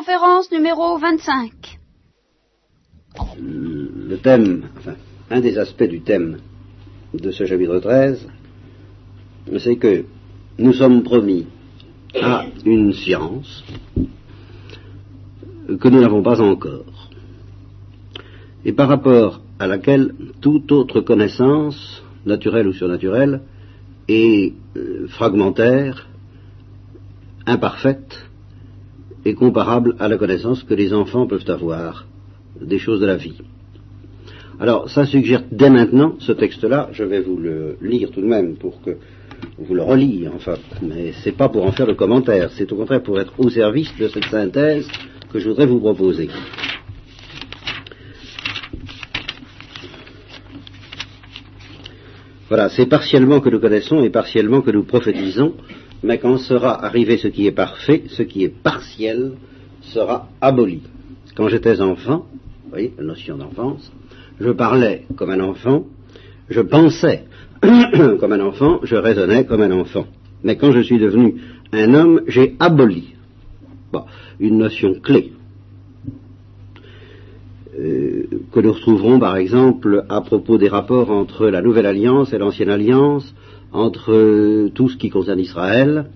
conférence numéro 25. Le thème, enfin, un des aspects du thème de ce chapitre 13, c'est que nous sommes promis à une science que nous n'avons pas encore, et par rapport à laquelle toute autre connaissance, naturelle ou surnaturelle, est euh, fragmentaire, imparfaite et comparable à la connaissance que les enfants peuvent avoir des choses de la vie. Alors, ça suggère dès maintenant, ce texte-là, je vais vous le lire tout de même pour que vous le reliez, enfin, mais c'est pas pour en faire le commentaire, c'est au contraire pour être au service de cette synthèse que je voudrais vous proposer. Voilà, c'est partiellement que nous connaissons et partiellement que nous prophétisons, mais quand sera arrivé ce qui est parfait, ce qui est partiel sera aboli. Quand j'étais enfant, vous voyez, la notion d'enfance, je parlais comme un enfant, je pensais comme un enfant, je raisonnais comme un enfant. Mais quand je suis devenu un homme, j'ai aboli une notion clé euh, que nous retrouverons par exemple à propos des rapports entre la Nouvelle Alliance et l'Ancienne Alliance, entre euh, tout ce qui concerne Israël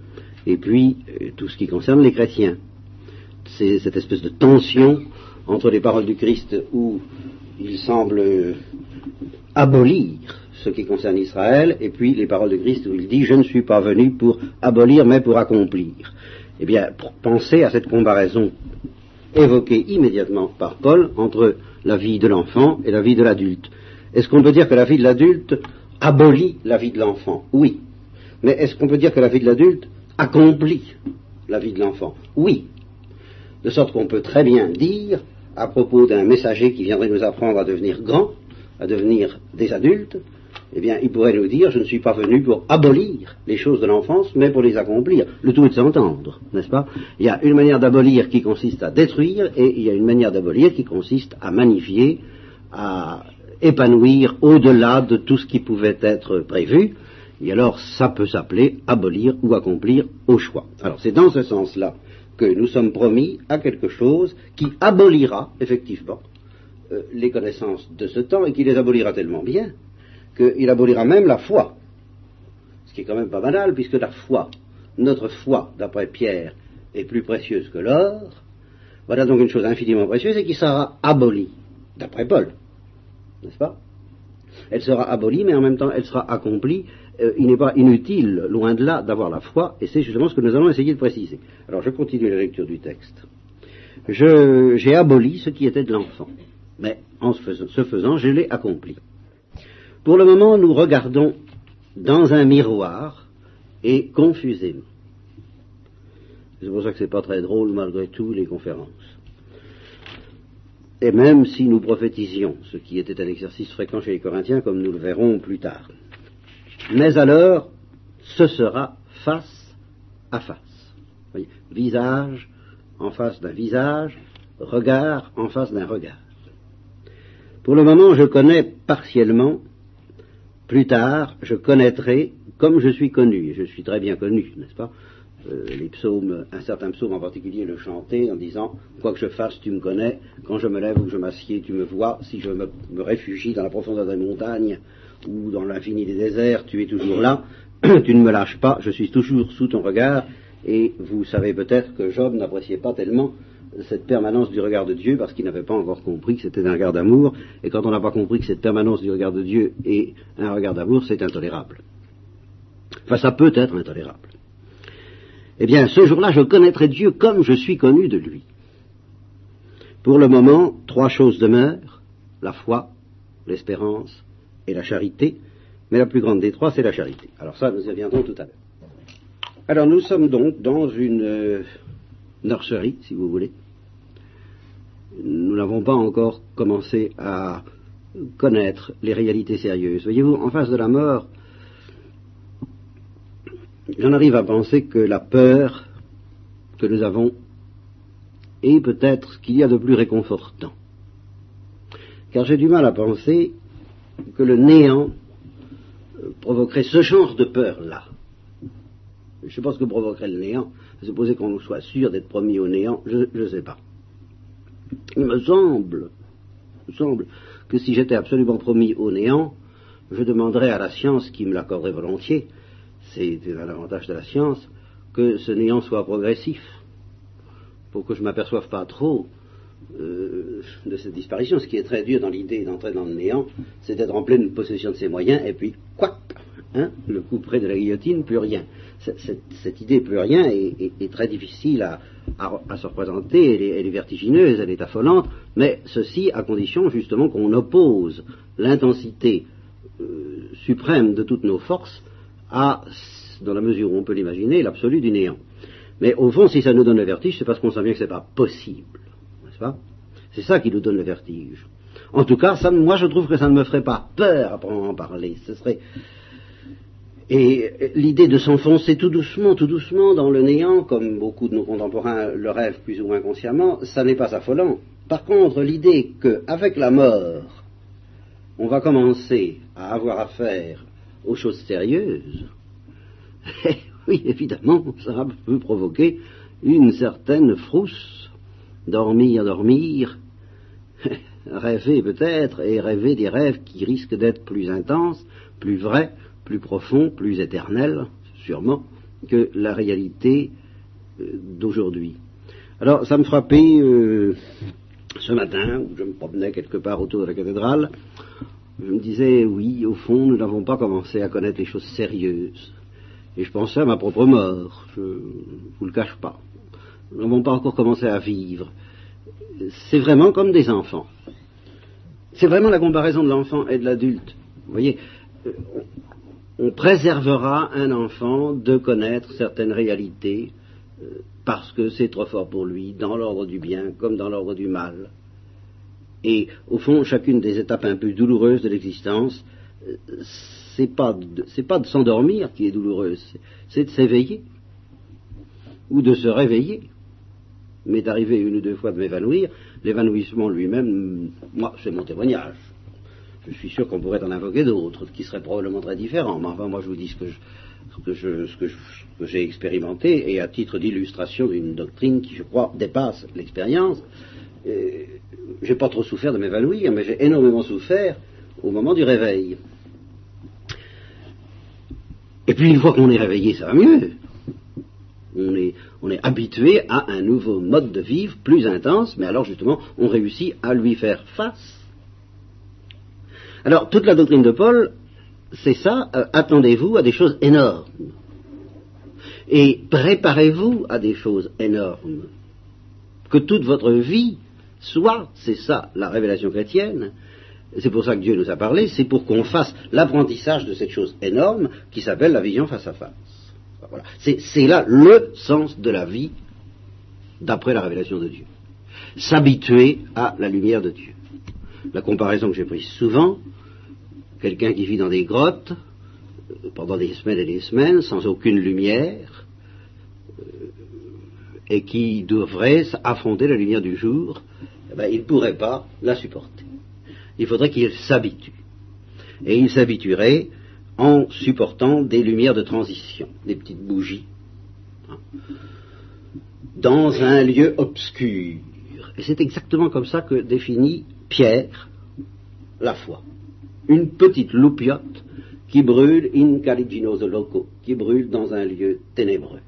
et puis euh, tout ce qui concerne les chrétiens. C'est cette espèce de tension entre les paroles du Christ où il semble abolir ce qui concerne Israël, et puis les paroles du Christ où il dit Je ne suis pas venu pour abolir, mais pour accomplir. Eh bien, pensez à cette comparaison évoquée immédiatement par Paul entre la vie de l'enfant et la vie de l'adulte. Est-ce qu'on peut dire que la vie de l'adulte abolit la vie de l'enfant Oui. Mais est-ce qu'on peut dire que la vie de l'adulte accomplit la vie de l'enfant Oui. De sorte qu'on peut très bien dire, à propos d'un messager qui viendrait nous apprendre à devenir grand, à devenir des adultes, eh bien, il pourrait nous dire, je ne suis pas venu pour abolir les choses de l'enfance, mais pour les accomplir. Le tout est de s'entendre, n'est-ce pas? Il y a une manière d'abolir qui consiste à détruire, et il y a une manière d'abolir qui consiste à magnifier, à épanouir au-delà de tout ce qui pouvait être prévu. Et alors, ça peut s'appeler abolir ou accomplir au choix. Alors, c'est dans ce sens-là que nous sommes promis à quelque chose qui abolira, effectivement, euh, les connaissances de ce temps et qui les abolira tellement bien qu'il abolira même la foi. Ce qui est quand même pas banal, puisque la foi, notre foi, d'après Pierre, est plus précieuse que l'or. Voilà donc une chose infiniment précieuse et qui sera abolie, d'après Paul. N'est-ce pas Elle sera abolie, mais en même temps elle sera accomplie. Euh, il n'est pas inutile, loin de là, d'avoir la foi, et c'est justement ce que nous allons essayer de préciser. Alors je continue la lecture du texte. J'ai aboli ce qui était de l'enfant, mais en ce faisant je l'ai accompli. Pour le moment, nous regardons dans un miroir et confusément. C'est pour ça que ce n'est pas très drôle malgré tout les conférences. Et même si nous prophétisions, ce qui était un exercice fréquent chez les Corinthiens, comme nous le verrons plus tard. Mais alors, ce sera face à face. visage en face d'un visage, regard en face d'un regard. Pour le moment, je connais partiellement plus tard, je connaîtrai comme je suis connu, je suis très bien connu, n'est-ce pas? Euh, Les psaumes, un certain psaume en particulier le chantait en disant Quoi que je fasse, tu me connais, quand je me lève ou que je m'assieds, tu me vois, si je me, réfugie dans la profondeur des montagnes ou dans l'infini des déserts, tu es toujours là, tu ne me lâches pas, je suis toujours sous ton regard, et vous savez peut-être que Job n'appréciait pas tellement cette permanence du regard de Dieu parce qu'il n'avait pas encore compris que c'était un regard d'amour. Et quand on n'a pas compris que cette permanence du regard de Dieu est un regard d'amour, c'est intolérable. Enfin, ça peut être intolérable. Eh bien, ce jour-là, je connaîtrai Dieu comme je suis connu de lui. Pour le moment, trois choses demeurent, la foi, l'espérance et la charité, mais la plus grande des trois, c'est la charité. Alors ça, nous y reviendrons tout à l'heure. Alors nous sommes donc dans une euh, nurserie, si vous voulez, nous n'avons pas encore commencé à connaître les réalités sérieuses. Voyez-vous, en face de la mort, j'en arrive à penser que la peur que nous avons est peut-être ce qu'il y a de plus réconfortant. Car j'ai du mal à penser que le néant provoquerait ce genre de peur-là. Je ce que provoquerait le néant. Supposer qu'on soit sûr d'être promis au néant, je ne sais pas. Il me semble que si j'étais absolument promis au néant, je demanderais à la science, qui me l'accorderait volontiers, c'est un avantage de la science, que ce néant soit progressif, pour que je ne m'aperçoive pas trop euh, de cette disparition. Ce qui est très dur dans l'idée d'entrer dans le néant, c'est d'être en pleine possession de ses moyens, et puis, quoi hein, le coup près de la guillotine, plus rien. Cette, idée plus rien est, très difficile à, se représenter, elle est, vertigineuse, elle est affolante, mais ceci à condition justement qu'on oppose l'intensité euh, suprême de toutes nos forces à, dans la mesure où on peut l'imaginer, l'absolu du néant. Mais au fond, si ça nous donne le vertige, c'est parce qu'on sent bien que ce n'est pas possible. N'est-ce pas? C'est ça qui nous donne le vertige. En tout cas, moi je trouve que ça ne me ferait pas peur à en parler. Ce serait, et l'idée de s'enfoncer tout doucement, tout doucement dans le néant, comme beaucoup de nos contemporains le rêvent plus ou moins consciemment, ça n'est pas affolant. Par contre, l'idée qu'avec la mort, on va commencer à avoir affaire aux choses sérieuses, eh oui, évidemment, ça peut provoquer une certaine frousse. Dormir, dormir, rêver peut-être, et rêver des rêves qui risquent d'être plus intenses, plus vrais, plus profond, plus éternel, sûrement, que la réalité euh, d'aujourd'hui. Alors, ça me frappait euh, ce matin, où je me promenais quelque part autour de la cathédrale, je me disais, oui, au fond, nous n'avons pas commencé à connaître les choses sérieuses. Et je pensais à ma propre mort, je ne vous le cache pas. Nous n'avons pas encore commencé à vivre. C'est vraiment comme des enfants. C'est vraiment la comparaison de l'enfant et de l'adulte. Vous voyez, euh, on préservera un enfant de connaître certaines réalités euh, parce que c'est trop fort pour lui, dans l'ordre du bien comme dans l'ordre du mal. Et au fond, chacune des étapes un peu douloureuses de l'existence, euh, c'est pas pas de s'endormir qui est douloureuse, c'est de s'éveiller ou de se réveiller. M'est arrivé une ou deux fois de m'évanouir, l'évanouissement lui-même, moi, c'est mon témoignage je suis sûr qu'on pourrait en invoquer d'autres, qui seraient probablement très différents. Mais enfin, moi, je vous dis ce que j'ai expérimenté, et à titre d'illustration d'une doctrine qui, je crois, dépasse l'expérience, euh, j'ai pas trop souffert de m'évanouir, mais j'ai énormément souffert au moment du réveil. Et puis, une fois qu'on est réveillé, ça va mieux. On est, on est habitué à un nouveau mode de vivre plus intense, mais alors justement, on réussit à lui faire face alors, toute la doctrine de Paul, c'est ça, euh, attendez-vous à des choses énormes. Et préparez-vous à des choses énormes. Que toute votre vie soit, c'est ça la révélation chrétienne, c'est pour ça que Dieu nous a parlé, c'est pour qu'on fasse l'apprentissage de cette chose énorme qui s'appelle la vision face à face. C'est là le sens de la vie d'après la révélation de Dieu. S'habituer à la lumière de Dieu. La comparaison que j'ai prise souvent, quelqu'un qui vit dans des grottes euh, pendant des semaines et des semaines sans aucune lumière euh, et qui devrait affronter la lumière du jour, eh ben, il ne pourrait pas la supporter. Il faudrait qu'il s'habitue. Et il s'habituerait en supportant des lumières de transition, des petites bougies, hein, dans un lieu obscur. Et c'est exactement comme ça que définit Pierre la foi une petite loupiote qui brûle in caliginoso loco, qui brûle dans un lieu ténébreux.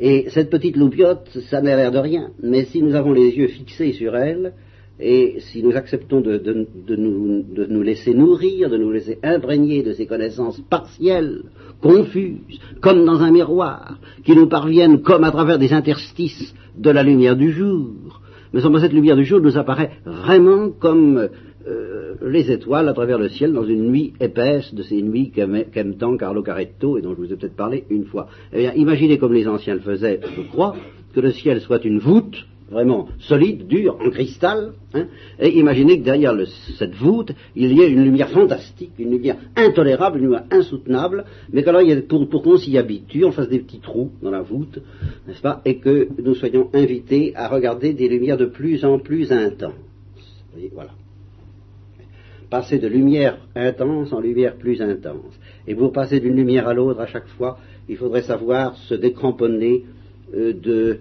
Et cette petite loupiote, ça n'a l'air de rien, mais si nous avons les yeux fixés sur elle, et si nous acceptons de, nous, laisser nourrir, de nous laisser imprégner de ces connaissances partielles, confuses, comme dans un miroir, qui nous parviennent comme à travers des interstices de la lumière du jour, mais cette lumière du jour nous apparaît vraiment comme euh, les étoiles à travers le ciel dans une nuit épaisse de ces nuits qu'aime tant Carlo Caretto et dont je vous ai peut-être parlé une fois. Eh bien, imaginez comme les anciens le faisaient, je crois, que le ciel soit une voûte vraiment solide, dure, en cristal, hein, et imaginez que derrière cette voûte, il y ait une lumière fantastique, une lumière intolérable, une lumière insoutenable, mais qu'alors, pour, qu'on s'y habitue, on fasse des petits trous dans la voûte, n'est-ce pas, et que nous soyons invités à regarder des lumières de plus en plus intenses. Voilà. Passer de lumière intense en lumière plus intense. Et pour passer d'une lumière à l'autre à chaque fois, il faudrait savoir se décramponner euh, de,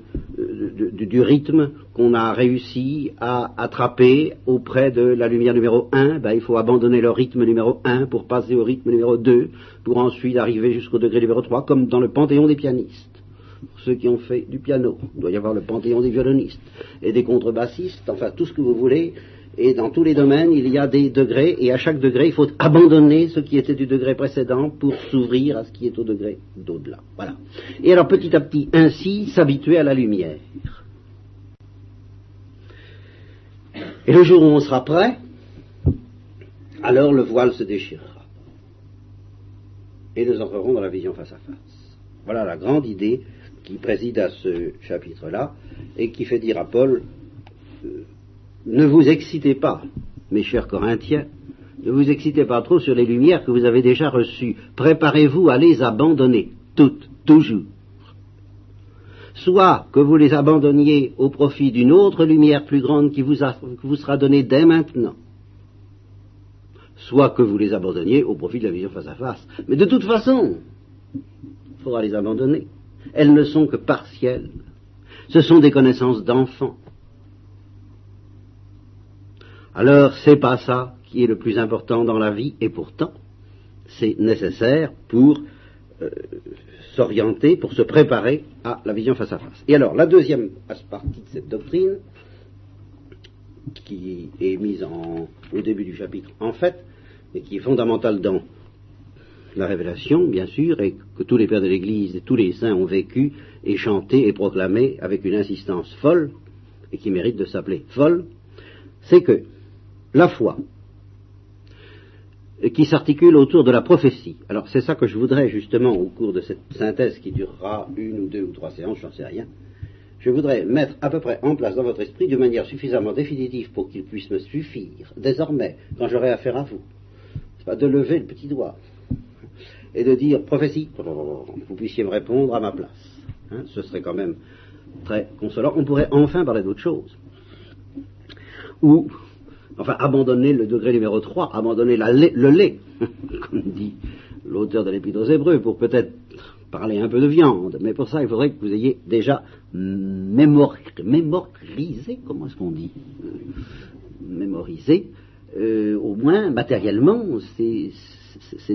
du rythme qu'on a réussi à attraper auprès de la lumière numéro 1, ben, il faut abandonner le rythme numéro 1 pour passer au rythme numéro 2, pour ensuite arriver jusqu'au degré numéro 3, comme dans le panthéon des pianistes. Pour ceux qui ont fait du piano, il doit y avoir le panthéon des violonistes et des contrebassistes, enfin tout ce que vous voulez, et dans tous les domaines, il y a des degrés, et à chaque degré, il faut abandonner ce qui était du degré précédent pour s'ouvrir à ce qui est au degré d'au-delà. Voilà. Et alors petit à petit, ainsi, s'habituer à la lumière. Et le jour où on sera prêt, alors le voile se déchirera. Et nous entrerons dans la vision face à face. Voilà la grande idée qui préside à ce chapitre-là et qui fait dire à Paul, euh, ne vous excitez pas, mes chers Corinthiens, ne vous excitez pas trop sur les lumières que vous avez déjà reçues. Préparez-vous à les abandonner, toutes, toujours. Soit que vous les abandonniez au profit d'une autre lumière plus grande qui vous, sera donnée dès maintenant, soit que vous les abandonniez au profit de la vision face à face. Mais de toute façon, il faudra les abandonner. Elles ne sont que partielles. Ce sont des connaissances d'enfants. Alors, c'est pas ça qui est le plus important dans la vie, et pourtant, c'est nécessaire pour euh, s'orienter, pour se préparer à la vision face à face. Et alors, la deuxième partie de cette doctrine, qui est mise au début du chapitre, en fait, mais qui est fondamentale dans la révélation, bien sûr, et que tous les pères de l'Église et tous les saints ont vécu et chanté et proclamé avec une insistance folle, et qui mérite de s'appeler folle, c'est que la foi, qui s'articule autour de la prophétie. Alors c'est ça que je voudrais justement au cours de cette synthèse qui durera une ou deux ou trois séances, j'en sais rien. Je voudrais mettre à peu près en place dans votre esprit de manière suffisamment définitive pour qu'il puisse me suffire désormais quand j'aurai affaire à vous. pas de lever le petit doigt et de dire prophétie, vous puissiez me répondre à ma place. Hein, ce serait quand même très consolant. On pourrait enfin parler d'autre chose. Ou enfin abandonner le degré numéro 3, abandonner le lait, comme dit l'auteur de l'Épître aux Hébreux, pour peut-être parler un peu de viande. Mais pour ça, il faudrait que vous ayez déjà mémorisé, comment est-ce qu'on dit? Mémorisé, euh, au moins matériellement, ces,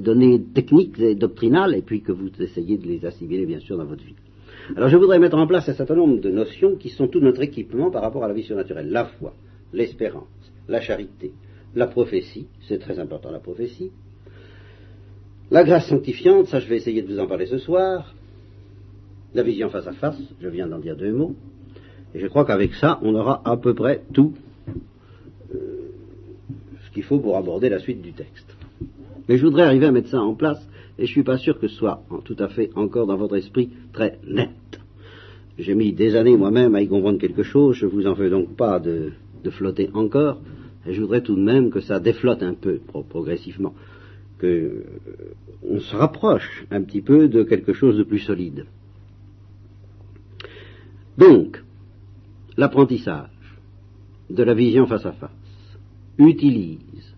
données techniques et doctrinales, et puis que vous essayez de les assimiler, bien sûr, dans votre vie. Alors je voudrais mettre en place un certain nombre de notions qui sont tout notre équipement par rapport à la vie surnaturelle. La foi, l'espérance, la charité, la prophétie, c'est très important la prophétie, la grâce sanctifiante, ça je vais essayer de vous en parler ce soir, la vision face à face, je viens d'en dire deux mots, et je crois qu'avec ça, on aura à peu près tout euh, ce qu'il faut pour aborder la suite du texte. Mais je voudrais arriver à mettre ça en place, et je ne suis pas sûr que ce soit tout à fait encore dans votre esprit très net. J'ai mis des années moi-même à y comprendre quelque chose, je ne vous en veux donc pas de, de flotter encore, je voudrais tout de même que ça déflotte un peu progressivement, qu'on euh, se rapproche un petit peu de quelque chose de plus solide. Donc, l'apprentissage de la vision face à face utilise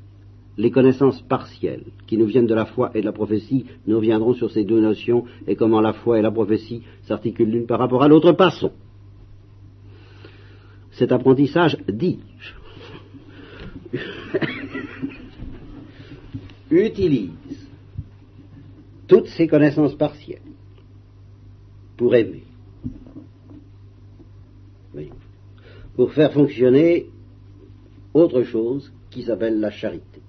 les connaissances partielles qui nous viennent de la foi et de la prophétie, nous reviendrons sur ces deux notions et comment la foi et la prophétie s'articulent l'une par rapport à l'autre. Passons cet apprentissage, dis-je, utilise toutes ces connaissances partielles pour aimer, pour faire fonctionner autre chose qui s'appelle la charité.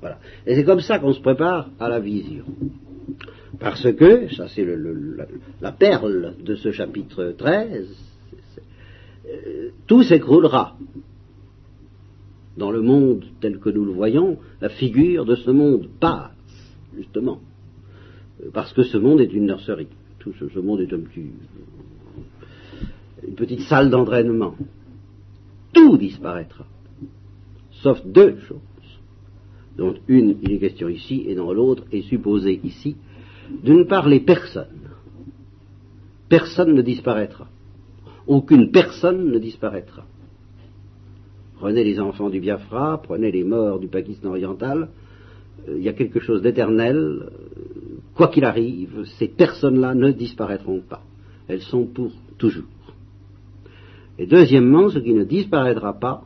Voilà. Et c'est comme ça qu'on se prépare à la vision. Parce que, ça c'est la perle de ce chapitre 13, tout s'écroulera. Dans le monde tel que nous le voyons, la figure de ce monde passe, justement, parce que ce monde est une nurserie. Tout ce, monde est un petit, une petite salle d'entraînement. Tout disparaîtra, sauf deux choses, dont une il est question ici et dans l'autre est supposée ici. D'une part, les personnes. Personne ne disparaîtra aucune personne ne disparaîtra. Prenez les enfants du Biafra, prenez les morts du Pakistan oriental, euh, il y a quelque chose d'éternel. euh, Quoi qu'il arrive, ces personnes-là ne disparaîtront pas. Elles sont pour toujours. Et deuxièmement, ce qui ne disparaîtra pas,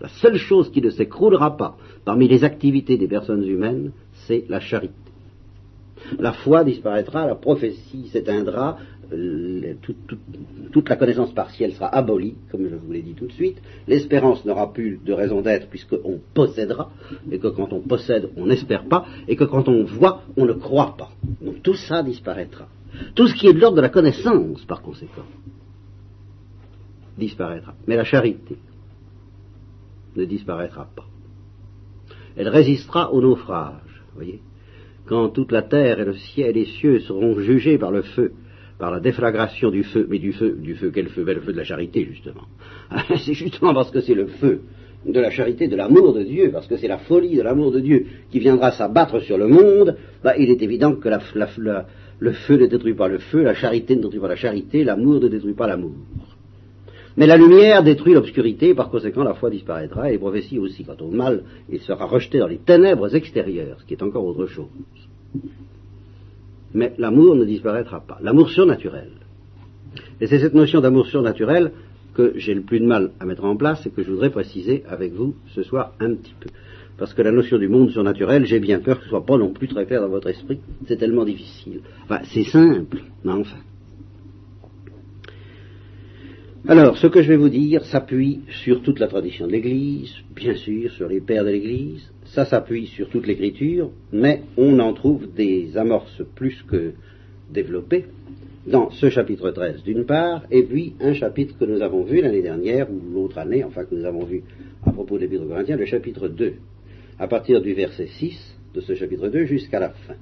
la seule chose qui ne s'écroulera pas parmi les activités des personnes humaines, c'est la charité. La foi disparaîtra, la prophétie s'éteindra, tout- tout- toute la connaissance partielle sera abolie, comme je vous l'ai dit tout de suite. L'espérance n'aura plus de raison d'être puisqu'on possédera, et que quand on possède, on n'espère pas, et que quand on voit, on ne croit pas. Donc tout ça disparaîtra. Tout ce qui est de l'ordre de la connaissance, par conséquent, disparaîtra. Mais la charité ne disparaîtra pas. Elle résistera au naufrage, voyez. Quand toute la terre et le ciel et les cieux seront jugés par le feu, par la déflagration du feu, mais du feu, du feu, quel feu Ben, Le feu de la charité, justement. c'est justement parce que c'est le feu de la charité, de l'amour de Dieu, parce que c'est la folie de l'amour de Dieu qui viendra s'abattre sur le monde, bah, il est évident que le feu ne détruit pas le feu, la charité ne détruit pas la charité, l'amour ne détruit pas l'amour. Mais la lumière détruit l'obscurité, par conséquent la foi disparaîtra, et les prophéties aussi. Quant au mal, il sera rejeté dans les ténèbres extérieures, ce qui est encore autre chose. Mais l'amour ne disparaîtra pas. L'amour surnaturel. Et c'est cette notion d'amour surnaturel que j'ai le plus de mal à mettre en place et que je voudrais préciser avec vous ce soir un petit peu. Parce que la notion du monde surnaturel, j'ai bien peur que ce soit pas non plus très clair dans votre esprit. C'est tellement difficile. Enfin, c'est simple, mais enfin. Alors, ce que je vais vous dire s'appuie sur toute la tradition de l'Église, bien sûr, sur les pères de l'Église, ça s'appuie sur toute l'Écriture, mais on en trouve des amorces plus que développées dans ce chapitre 13 d'une part, et puis un chapitre que nous avons vu l'année dernière, ou l'autre année, enfin que nous avons vu à propos de l'Épître aux Corinthiens, le chapitre 2, à partir du verset 6 de ce chapitre 2 jusqu'à la fin.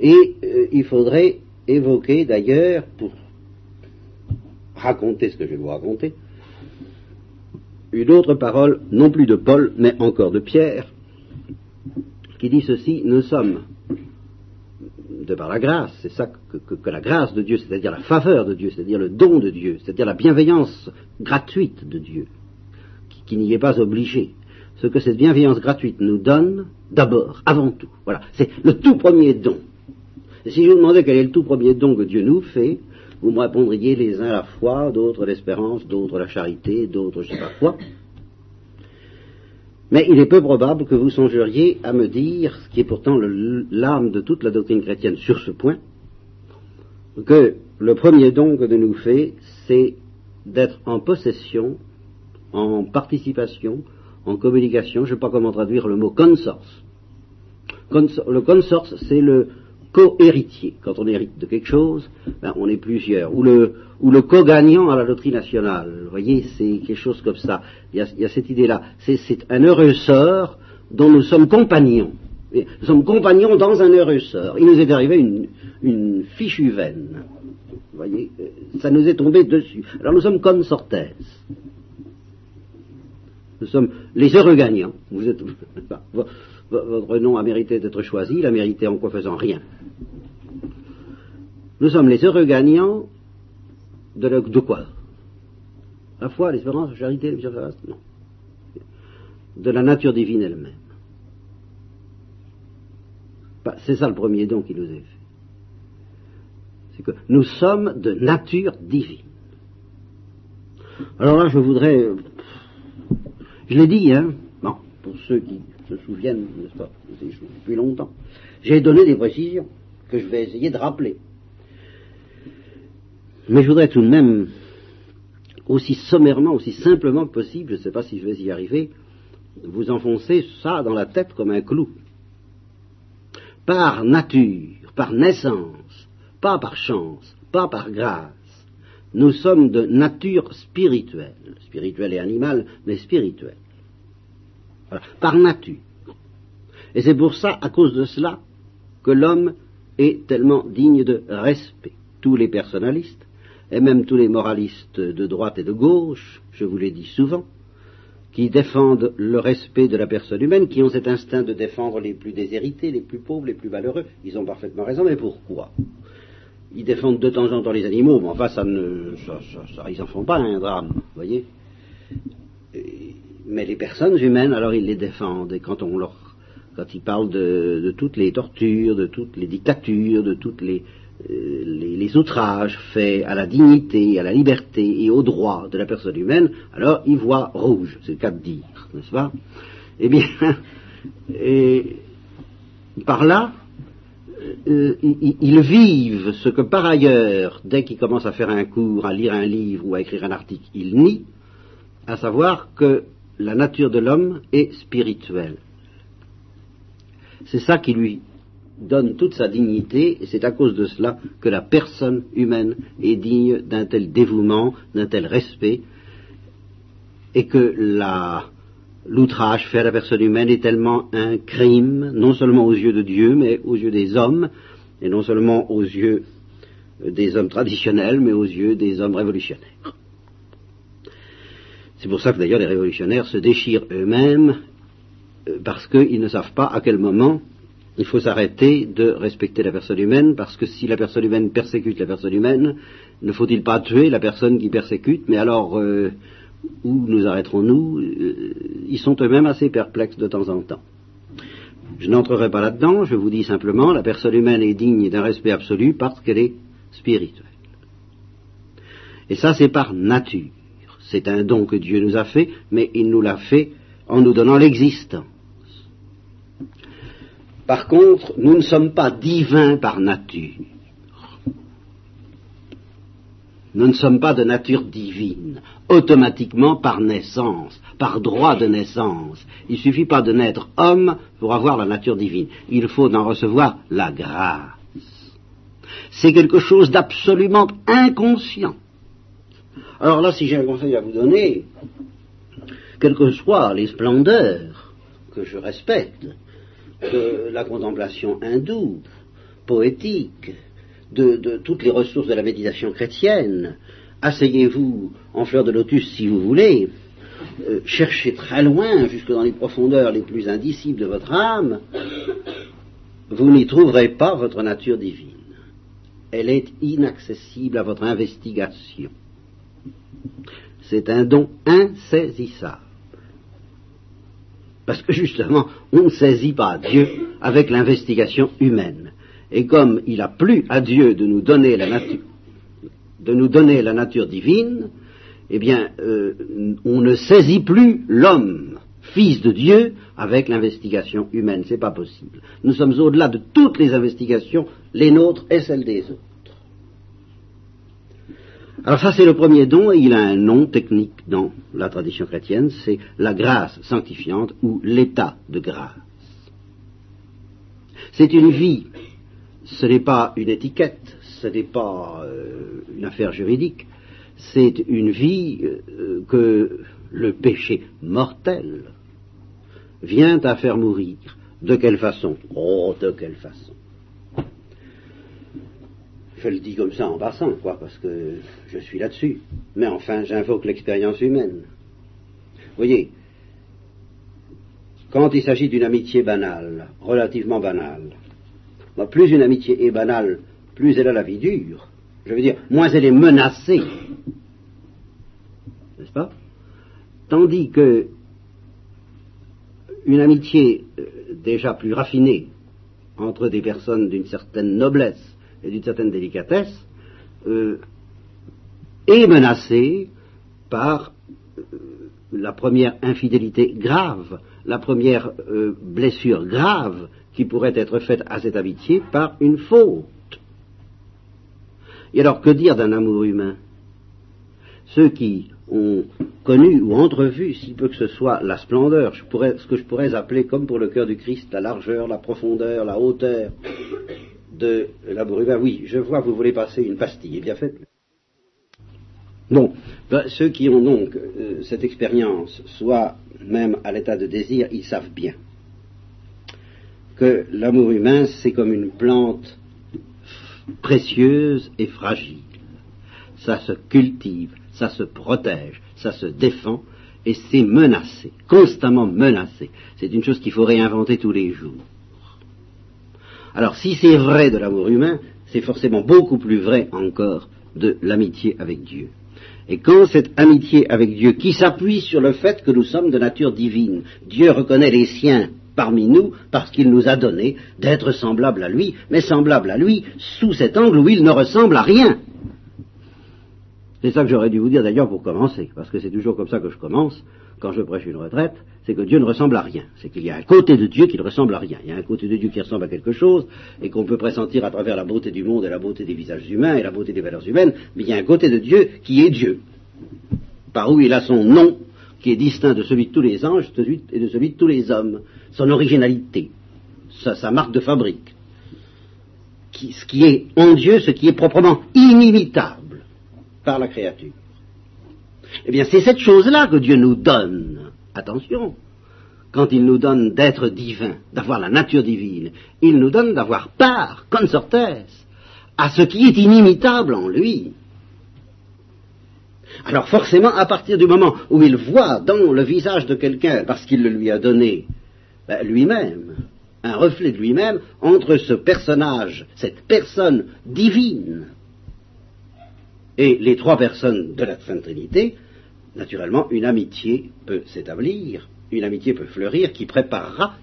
Et euh, il faudrait évoquer d'ailleurs, pour raconter ce que je vais vous raconter, une autre parole, non plus de Paul, mais encore de Pierre, qui dit ceci, nous sommes, de par la grâce, c'est ça que, la grâce de Dieu, c'est-à-dire la faveur de Dieu, c'est-à-dire le don de Dieu, c'est-à-dire la bienveillance gratuite de Dieu, qui, qui n'y est pas obligé, ce que cette bienveillance gratuite nous donne, d'abord, avant tout, voilà, c'est le tout premier don. Et si je vous demandais quel est le tout premier don que Dieu nous fait, vous me répondriez les uns la foi, d'autres l'espérance, d'autres la charité, d'autres je ne sais pas quoi. Mais il est peu probable que vous songeriez à me dire, ce qui est pourtant l'âme de toute la doctrine chrétienne sur ce point, que le premier don que Dieu nous fait, c'est d'être en possession, en participation, en communication, je ne sais pas comment traduire le mot consorce. Consor- le consorce, c'est le co-héritier. Quand on hérite de quelque chose, ben, on est plusieurs. Ou le, co-gagnant à la loterie nationale. Vous voyez, c'est quelque chose comme ça. Il y a, cette idée-là. C'est, un heureux sort dont nous sommes compagnons. Nous sommes compagnons dans un heureux sort. Il nous est arrivé une, une fichue veine. Vous voyez, euh, ça nous est tombé dessus. Alors nous sommes consortes. Nous sommes les heureux gagnants. Vous êtes, votre nom a mérité d'être choisi, il a mérité en quoi faisant rien. Nous sommes les heureux gagnants de, la- de quoi? La foi, l'espérance, la charité, miséricorde? Non. De la nature divine elle-même. C'est ça le premier don qui nous est fait. C'est que nous sommes de nature divine. Alors là, je voudrais je l'ai dit, hein, bon, pour ceux qui se souviennent, n'est-ce pas, de ces choses depuis longtemps. J'ai donné des précisions que je vais essayer de rappeler. Mais je voudrais tout de même, aussi sommairement, aussi simplement que possible, je ne sais pas si je vais y arriver, vous enfoncer ça dans la tête comme un clou. Par nature, par naissance, pas par chance, pas par grâce, nous sommes de nature spirituelle, spirituelle et animale, mais spirituelle. Par nature. Et c'est pour ça, à cause de cela, que l'homme est tellement digne de respect. Tous les personnalistes, et même tous les moralistes de droite et de gauche, je vous l'ai dit souvent, qui défendent le respect de la personne humaine, qui ont cet instinct de défendre les plus déshérités, les plus pauvres, les plus malheureux, ils ont parfaitement raison, mais pourquoi? Ils défendent de temps en temps les animaux, mais enfin, ça ne, ils en font pas un drame, vous voyez. Mais les personnes humaines, alors ils les défendent. Et quand on leur, quand ils parlent de, toutes les tortures, de toutes les dictatures, de toutes les, euh, les, outrages faits à la dignité, à la liberté et aux droits de la personne humaine, alors ils voient rouge, c'est le cas de dire, n'est-ce pas? Eh bien, et par là, euh, ils, vivent ce que par ailleurs, dès qu'ils commencent à faire un cours, à lire un livre ou à écrire un article, ils nient, à savoir que la nature de l'homme est spirituelle. C'est ça qui lui donne toute sa dignité, et c'est à cause de cela que la personne humaine est digne d'un tel dévouement, d'un tel respect, et que l'outrage fait à la personne humaine est tellement un crime, non seulement aux yeux de Dieu, mais aux yeux des hommes, et non seulement aux yeux des hommes traditionnels, mais aux yeux des hommes révolutionnaires. C'est pour ça que d'ailleurs les révolutionnaires se déchirent eux-mêmes, euh, parce qu'ils ne savent pas à quel moment il faut s'arrêter de respecter la personne humaine, parce que si la personne humaine persécute la personne humaine, ne faut-il pas tuer la personne qui persécute? Mais alors, euh, où nous arrêterons-nous? Euh, Ils sont eux-mêmes assez perplexes de temps en temps. Je n'entrerai pas là-dedans, je vous dis simplement, la personne humaine est digne d'un respect absolu parce qu'elle est spirituelle. Et ça, c'est par nature. C'est un don que Dieu nous a fait, mais il nous l'a fait en nous donnant l'existence. Par contre, nous ne sommes pas divins par nature. Nous ne sommes pas de nature divine, automatiquement par naissance, par droit de naissance. Il ne suffit pas de naître homme pour avoir la nature divine. Il faut en recevoir la grâce. C'est quelque chose d'absolument inconscient. Alors là, si j'ai un conseil à vous donner, quelles que soient les splendeurs que je respecte, de la contemplation hindoue, poétique, de, toutes les ressources de la méditation chrétienne. Asseyez-vous en fleur de lotus si vous voulez. Euh, cherchez très loin, jusque dans les profondeurs les plus indicibles de votre âme. Vous n'y trouverez pas votre nature divine. Elle est inaccessible à votre investigation. C'est un don insaisissable. Parce que justement, on ne saisit pas Dieu avec l'investigation humaine. Et comme il a plu à Dieu de nous donner la nature, divine, eh bien, euh, on ne saisit plus l'homme, fils de Dieu, avec l'investigation humaine. C'est pas possible. Nous sommes au-delà de toutes les investigations, les nôtres et celles des autres. Alors ça c'est le premier don et il a un nom technique dans la tradition chrétienne, c'est la grâce sanctifiante ou l'état de grâce. C'est une vie, ce n'est pas une étiquette, ce n'est pas euh, une affaire juridique, c'est une vie euh, que le péché mortel vient à faire mourir. De quelle façon? Oh, de quelle façon? Je le dis comme ça en passant, quoi, parce que je suis là-dessus. Mais enfin, j'invoque l'expérience humaine. Vous voyez, quand il s'agit d'une amitié banale, relativement banale, plus une amitié est banale, plus elle a la vie dure. Je veux dire, moins elle est menacée. N'est-ce pas? Tandis que une amitié euh, déjà plus raffinée entre des personnes d'une certaine noblesse et d'une certaine délicatesse, euh, est menacée par euh, la première infidélité grave, la première euh, blessure grave qui pourrait être faite à cette amitié par une faute. Et alors, que dire d'un amour humain? Ceux qui ont connu ou entrevu, si peu que ce soit, la splendeur, ce que je pourrais appeler, comme pour le cœur du Christ, la largeur, la profondeur, la hauteur de l'amour humain. Oui, je vois, vous voulez passer une pastille, bien fait. Bon, ben, ceux qui ont donc euh, cette expérience, soit même à l'état de désir, ils savent bien que l'amour humain, c'est comme une plante précieuse et fragile. Ça se cultive, ça se protège, ça se défend, et c'est menacé, constamment menacé. C'est une chose qu'il faut réinventer tous les jours. Alors si c'est vrai de l'amour humain, c'est forcément beaucoup plus vrai encore de l'amitié avec Dieu. Et quand cette amitié avec Dieu, qui s'appuie sur le fait que nous sommes de nature divine, Dieu reconnaît les siens parmi nous parce qu'il nous a donné d'être semblables à lui, mais semblables à lui sous cet angle où il ne ressemble à rien. C'est ça que j'aurais dû vous dire d'ailleurs pour commencer, parce que c'est toujours comme ça que je commence quand je prêche une retraite, c'est que Dieu ne ressemble à rien. C'est qu'il y a un côté de Dieu qui ne ressemble à rien. Il y a un côté de Dieu qui ressemble à quelque chose et qu'on peut pressentir à travers la beauté du monde et la beauté des visages humains et la beauté des valeurs humaines, mais il y a un côté de Dieu qui est Dieu, par où il a son nom, qui est distinct de celui de tous les anges et de celui de tous les hommes, son originalité, sa, marque de fabrique, ce qui est en Dieu, ce qui est proprement inimitable par la créature. Eh bien, c'est cette chose-là que Dieu nous donne. Attention, quand il nous donne d'être divin, d'avoir la nature divine, il nous donne d'avoir part, consortes, à ce qui est inimitable en lui. Alors forcément, à partir du moment où il voit dans le visage de quelqu'un, parce qu'il le lui a donné, ben, lui-même, un reflet de lui-même, entre ce personnage, cette personne divine, et les trois personnes de la Sainte Trinité, naturellement, une amitié peut s'établir, une amitié peut fleurir qui préparera,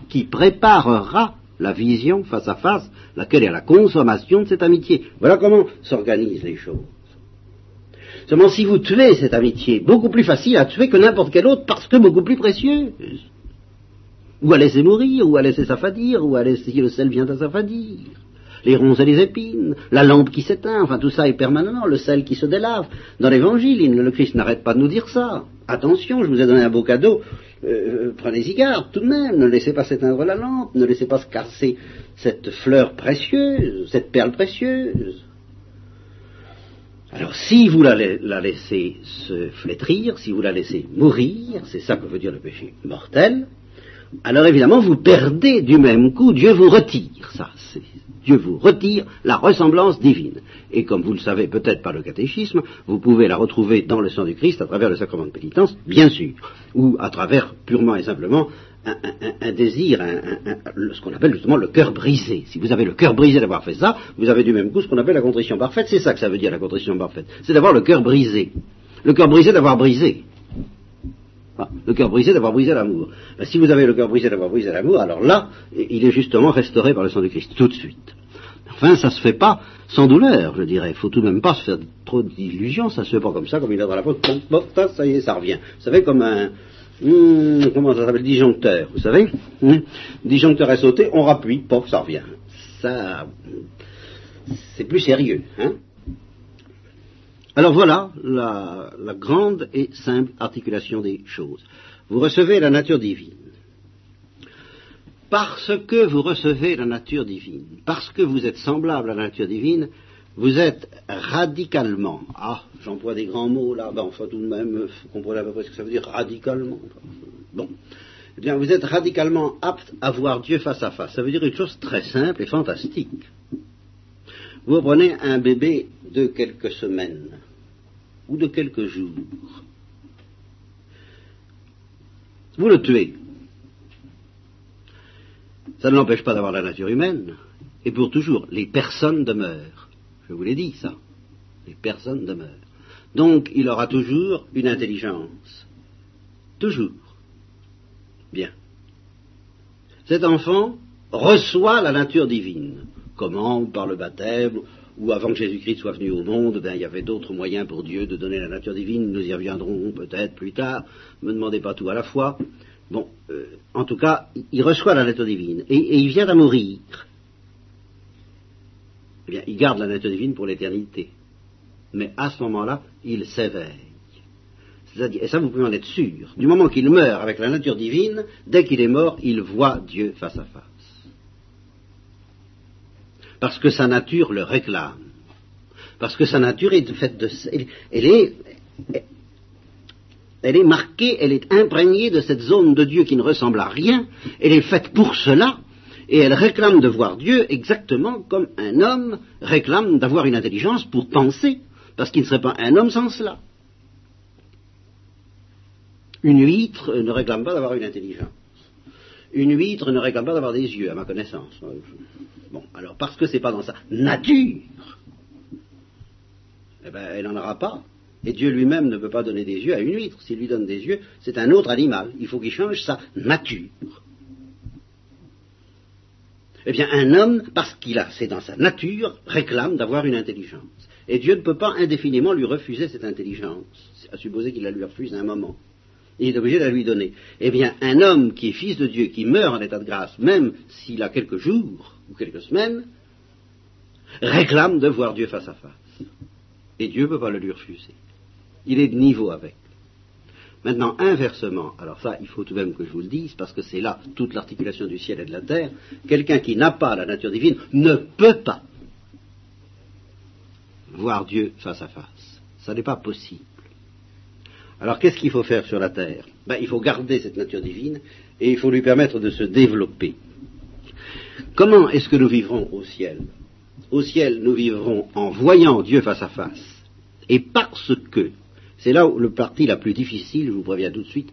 la vision face à face, laquelle est la consommation de cette amitié. Voilà comment s'organisent les choses. Seulement, si vous tuez cette amitié, beaucoup plus facile à tuer que n'importe quelle autre, parce que beaucoup plus précieuse, ou à laisser mourir, ou à laisser s'affadir, ou à laisser si le sel vient à s'affadir les ronces et les épines, la lampe qui s'éteint, enfin tout ça est permanent, le sel qui se délave. Dans l'évangile, le Christ n'arrête pas de nous dire ça. Attention, je vous ai donné un beau cadeau, euh, prenez-y garde tout de même, ne laissez pas s'éteindre la lampe, ne laissez pas se casser cette fleur précieuse, cette perle précieuse. Alors si vous la, la, laissez se flétrir, si vous la laissez mourir, c'est ça que veut dire le péché mortel, alors évidemment vous perdez du même coup, Dieu vous retire, ça, Dieu vous retire la ressemblance divine. Et comme vous le savez peut-être par le catéchisme, vous pouvez la retrouver dans le sang du Christ à travers le sacrement de pénitence, bien sûr, ou à travers purement et simplement un, désir, ce qu'on appelle justement le cœur brisé. Si vous avez le cœur brisé d'avoir fait ça, vous avez du même coup ce qu'on appelle la contrition parfaite. C'est ça que ça veut dire la contrition parfaite. C'est d'avoir le cœur brisé. Le cœur brisé d'avoir brisé. Le cœur brisé d'avoir brisé l'amour. Ben, si vous avez le cœur brisé d'avoir brisé l'amour, alors là, il est justement restauré par le sang de Christ, tout de suite. Enfin, ça se fait pas sans douleur, je dirais. Il faut tout de même pas se faire trop d'illusions, ça se fait pas comme ça, comme il a dans la peau, ça y est, ça revient. Vous savez, comme un, hmm, comment ça s'appelle, disjoncteur, vous savez hmm, Disjoncteur est sauté, on rappuie, pof, ça revient. Ça, c'est plus sérieux, hein alors voilà la, grande et simple articulation des choses. Vous recevez la nature divine. Parce que vous recevez la nature divine, parce que vous êtes semblable à la nature divine, vous êtes radicalement, ah, j'emploie des grands mots là, ben enfin tout de même, vous comprenez à peu près ce que ça veut dire, radicalement. Bon. Eh bien, vous êtes radicalement apte à voir Dieu face à face. Ça veut dire une chose très simple et fantastique. Vous prenez un bébé de quelques semaines ou de quelques jours. Vous le tuez. Ça ne l'empêche pas d'avoir la nature humaine. Et pour toujours, les personnes demeurent. Je vous l'ai dit, ça. Les personnes demeurent. Donc, il aura toujours une intelligence. Toujours. Bien. Cet enfant reçoit la nature divine. Comment Par le baptême, ou avant que Jésus-Christ soit venu au monde, ben, il y avait d'autres moyens pour Dieu de donner la nature divine. Nous y reviendrons peut-être plus tard. Ne me demandez pas tout à la fois. Bon, euh, en tout cas, il reçoit la nature divine et, il vient à mourir. Eh bien, il garde la nature divine pour l'éternité. Mais à ce moment-là, il s'éveille. Et ça, vous pouvez en être sûr. Du moment qu'il meurt avec la nature divine, dès qu'il est mort, il voit Dieu face à face parce que sa nature le réclame, parce que sa nature est faite de... Elle, est, elle est marquée, elle est imprégnée de cette zone de Dieu qui ne ressemble à rien, elle est faite pour cela, et elle réclame de voir Dieu exactement comme un homme réclame d'avoir une intelligence pour penser, parce qu'il ne serait pas un homme sans cela. Une huître ne réclame pas d'avoir une intelligence. Une huître ne réclame pas d'avoir des yeux, à ma connaissance. Bon, alors parce que c'est pas dans sa nature, eh ben, elle n'en aura pas. Et Dieu lui-même ne peut pas donner des yeux à une huître. S'il lui donne des yeux, c'est un autre animal. Il faut qu'il change sa nature. Eh bien, un homme, parce qu'il a, c'est dans sa nature, réclame d'avoir une intelligence. Et Dieu ne peut pas indéfiniment lui refuser cette intelligence, à supposer qu'il la lui refuse à un moment. Il est obligé de la lui donner. Eh bien, un homme qui est fils de Dieu, qui meurt en état de grâce, même s'il a quelques jours ou quelques semaines, réclame de voir Dieu face à face. Et Dieu ne peut pas le lui refuser. Il est de niveau avec. Maintenant, inversement, alors ça, il faut tout de même que je vous le dise, parce que c'est là toute l'articulation du ciel et de la terre, quelqu'un qui n'a pas la nature divine ne peut pas voir Dieu face à face. Ça n'est pas possible. Alors qu'est-ce qu'il faut faire sur la terre? Ben, Il faut garder cette nature divine et il faut lui permettre de se développer. Comment est-ce que nous vivrons au ciel? Au ciel, nous vivrons en voyant Dieu face à face. Et parce que c'est là où le parti la plus difficile, je vous préviens tout de suite,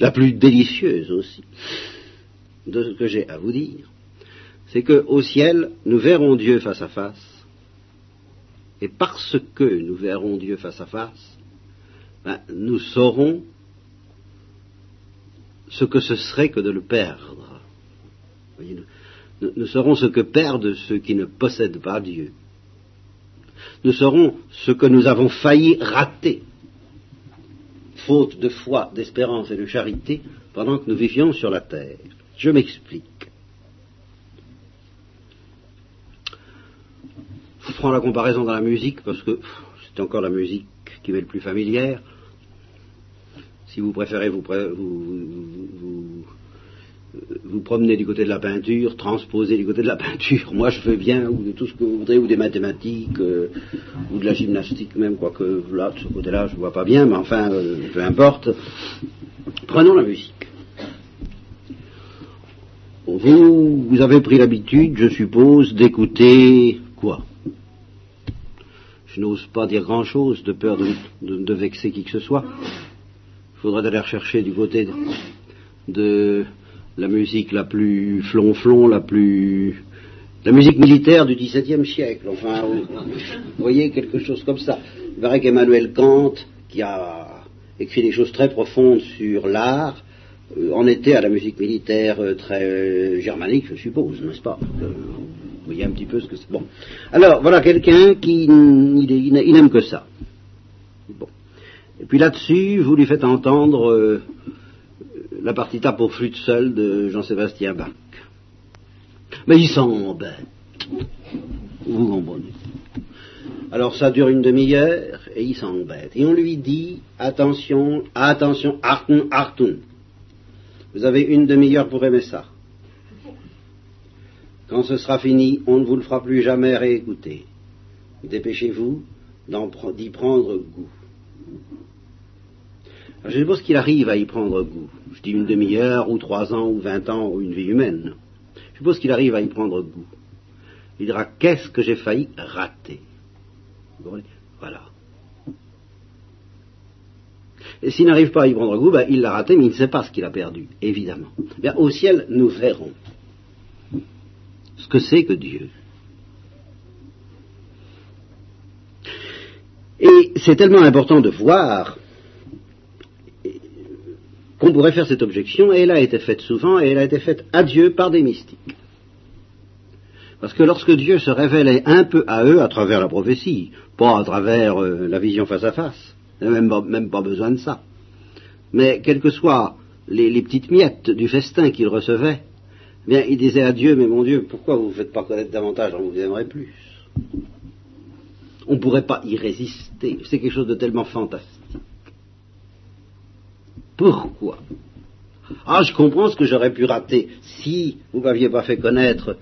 la plus délicieuse aussi, de ce que j'ai à vous dire, c'est qu'au ciel, nous verrons Dieu face à face, et parce que nous verrons Dieu face à face, ben, nous saurons ce que ce serait que de le perdre. nous, saurons ce que perdent ceux qui ne possèdent pas Dieu nous saurons ce que nous avons failli rater, faute de foi, d'espérance et de charité, pendant que nous vivions sur la terre. Je m'explique. Je prends la comparaison dans la musique parce que c'est encore la musique qui m'est le plus familière. Si vous préférez vous, vous vous promenez du côté de la peinture, transposer du côté de la peinture, moi je veux bien, ou de tout ce que vous voudrez, ou des mathématiques, euh, ou de la gymnastique même, quoique là, de ce côté-là, je ne vois pas bien, mais enfin, euh, peu importe. Prenons la musique. Vous, vous avez pris l'habitude, je suppose, d'écouter quoi? N'ose pas dire grand-chose, de peur de, vexer qui que ce soit. Il faudrait aller rechercher du côté de la musique la plus flonflon, la plus la musique militaire du XVIIe siècle. Enfin, vous voyez quelque chose comme ça. Il paraît qu'Emmanuel Kant, qui a écrit des choses très profondes sur l'art, euh, en était à la musique militaire euh, très euh, germanique, je suppose, n'est-ce pas? Voyez un petit peu ce que c'est. Bon. Alors, voilà quelqu'un qui n'aime que ça. Bon. Et puis là-dessus, vous lui faites entendre la partita pour flûte seule de Jean-Sébastien Bach. Mais il s'embête. Vous comprenez. Alors ça dure une demi-heure et il s'embête. Et on lui dit attention, attention, Artun, Artun. Vous avez une demi-heure pour aimer ça. Quand ce sera fini, on ne vous le fera plus jamais réécouter. Dépêchez-vous d'y prendre goût. je suppose qu'il arrive à y prendre goût je dis une demi-heure, ou trois ans, ou vingt ans, ou une vie humaine. Je suppose qu'il arrive à y prendre goût. Il dira qu'est-ce que j'ai failli rater? Voilà. Et s'il n'arrive pas à y prendre goût, ben, il l'a raté, mais il ne sait pas ce qu'il a perdu, évidemment. Au ciel, nous verrons ce que c'est que Dieu. Et c'est tellement important de voir qu'on pourrait faire cette objection, et elle a été faite souvent, et elle a été faite à Dieu par des mystiques. Parce que lorsque Dieu se révélait un peu à eux à travers la prophétie, pas à travers euh, la vision face à face, même, même pas besoin de ça, mais quelles que soient les, petites miettes du festin qu'ils recevaient, bien, il disait à Dieu, mais mon Dieu, pourquoi vous ne faites pas connaître davantage, on vous aimerait plus. On ne pourrait pas y résister, c'est quelque chose de tellement fantastique. Pourquoi? Ah, je comprends ce que j'aurais pu rater si vous m'aviez pas fait connaître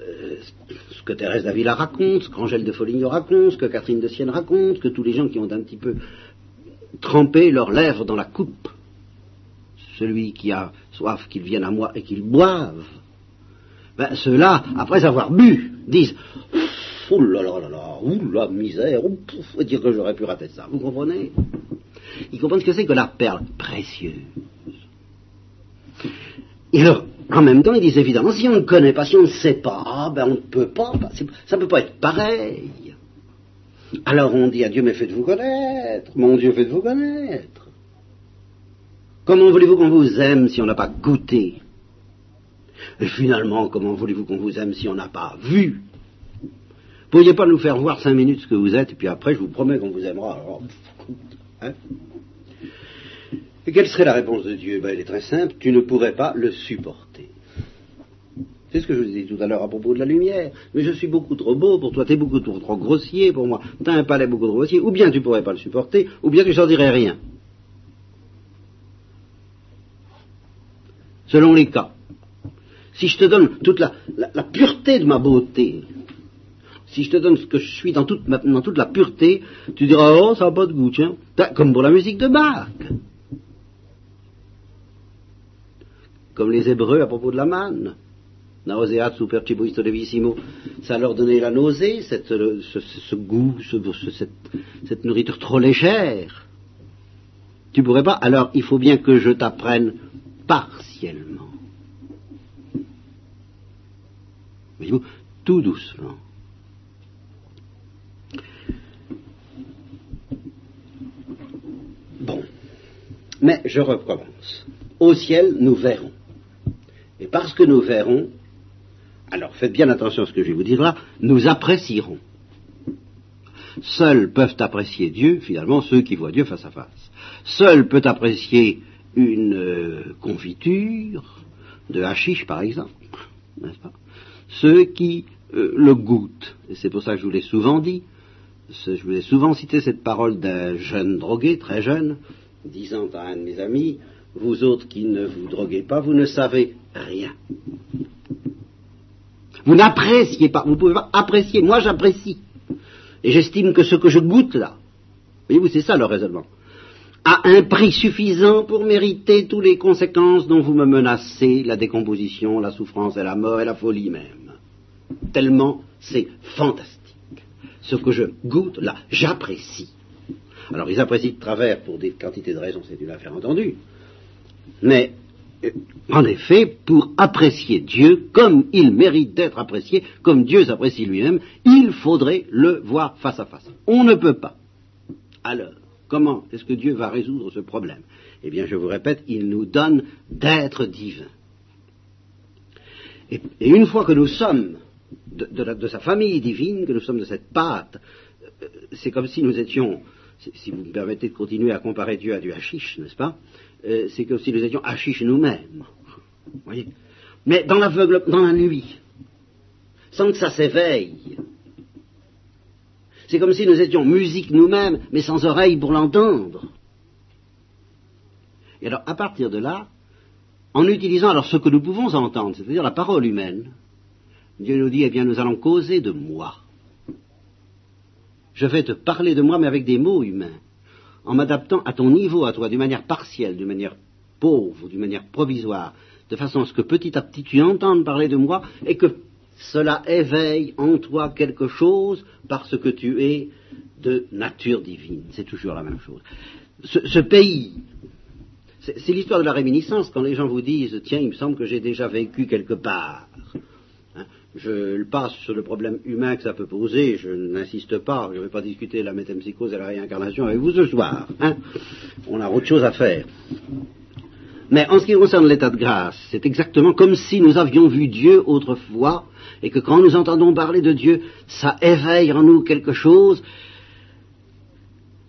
euh, ce que Thérèse Davila raconte, ce qu'Angèle de Foligno raconte, ce que Catherine de Sienne raconte, que tous les gens qui ont un petit peu trempé leurs lèvres dans la coupe, celui qui a soif qu'il vienne à moi et qu'il boive, ben, ceux-là, après avoir bu, disent Oh là là là là, ouh la misère, faut dire que j'aurais pu rater ça. Vous comprenez? Ils comprennent ce que c'est que la perle précieuse. Et alors, en même temps, ils disent évidemment, si on ne connaît pas, si on ne sait pas, ben on ne peut pas, ça ne peut pas être pareil. Alors on dit à Dieu, mais faites-vous connaître, mon Dieu, faites-vous connaître. Comment voulez-vous qu'on vous aime si on n'a pas goûté? Et finalement, comment voulez-vous qu'on vous aime si on n'a pas vu? Pourriez pas nous faire voir cinq minutes ce que vous êtes, et puis après, je vous promets qu'on vous aimera. Alors, hein? Et quelle serait la réponse de Dieu? Ben, Elle est très simple, tu ne pourrais pas le supporter. C'est ce que je vous ai tout à l'heure à propos de la lumière. Mais je suis beaucoup trop beau pour toi, tu es beaucoup trop, grossier pour moi, tu as un palais beaucoup trop grossier, ou bien tu ne pourrais pas le supporter, ou bien tu n'en dirais rien. Selon les cas. Si je te donne toute la, pureté de ma beauté, si je te donne ce que je suis dans toute, dans toute la pureté, tu diras, oh, ça n'a pas de goût, tiens. Comme pour la musique de Bach. Comme les Hébreux à propos de la manne nauseat super levissimo, ça leur donnait la nausée, cette, ce, goût, cette, nourriture trop légère. Tu pourrais pas, alors il faut bien que je t'apprenne partiellement. Tout doucement. Bon. Mais je recommence. Au ciel, nous verrons. Et parce que nous verrons, alors faites bien attention à ce que je vais vous dire là, nous apprécierons. Seuls peuvent apprécier Dieu, finalement, ceux qui voient Dieu face à face. Seul peut apprécier une euh, confiture de hashish, par exemple, Ceux qui euh, le goûtent. Et c'est pour ça que je vous l'ai souvent dit, je vous ai souvent cité cette parole d'un jeune drogué, très jeune, disant à un de mes amis, vous autres qui ne vous droguez pas, vous ne savez rien. Vous n'appréciez pas, vous ne pouvez pas apprécier. Moi, j'apprécie. Et j'estime que ce que je goûte là, voyez-vous, c'est ça le raisonnement, a un prix suffisant pour mériter toutes les conséquences dont vous me menacez, la décomposition, la souffrance et la mort et la folie même. Tellement c'est fantastique. Ce que je goûte là, j'apprécie. Alors ils apprécient de travers pour des quantités de raisons, c'est une affaire entendue. Mais en effet, pour apprécier Dieu comme il mérite d'être apprécié, comme Dieu s'apprécie lui-même, il faudrait le voir face à face. On ne peut pas. Alors, comment est-ce que Dieu va résoudre ce problème? Eh bien, je vous répète, il nous donne d'être divin. Et, une fois que nous sommes de, sa famille divine, que nous sommes de cette pâte, euh, c'est comme si nous étions, si vous me permettez de continuer à comparer Dieu à du hashish, n'est-ce pas? Euh, c'est comme si nous étions hachiches nous-mêmes. Voyez? Mais dans dans la nuit, sans que ça s'éveille. C'est comme si nous étions musique nous-mêmes, mais sans oreille pour l'entendre. Et alors, à partir de là, en utilisant alors ce que nous pouvons entendre, c'est-à-dire la parole humaine, Dieu nous dit, eh bien, nous allons causer de moi. Je vais te parler de moi, mais avec des mots humains en m'adaptant à ton niveau, à toi, d'une manière partielle, d'une manière pauvre, d'une manière provisoire, de façon à ce que petit à petit tu entendes parler de moi et que cela éveille en toi quelque chose parce que tu es de nature divine. C'est toujours la même chose. Ce, pays, c'est l'histoire de la réminiscence quand les gens vous disent tiens, il me semble que j'ai déjà vécu quelque part je passe sur le problème humain que ça peut poser, je n'insiste pas, je ne vais pas discuter la métempsychose et la réincarnation avec vous ce soir. Hein. On a autre chose à faire. Mais en ce qui concerne l'état de grâce, c'est exactement comme si nous avions vu Dieu autrefois, et que quand nous entendons parler de Dieu, ça éveille en nous quelque chose,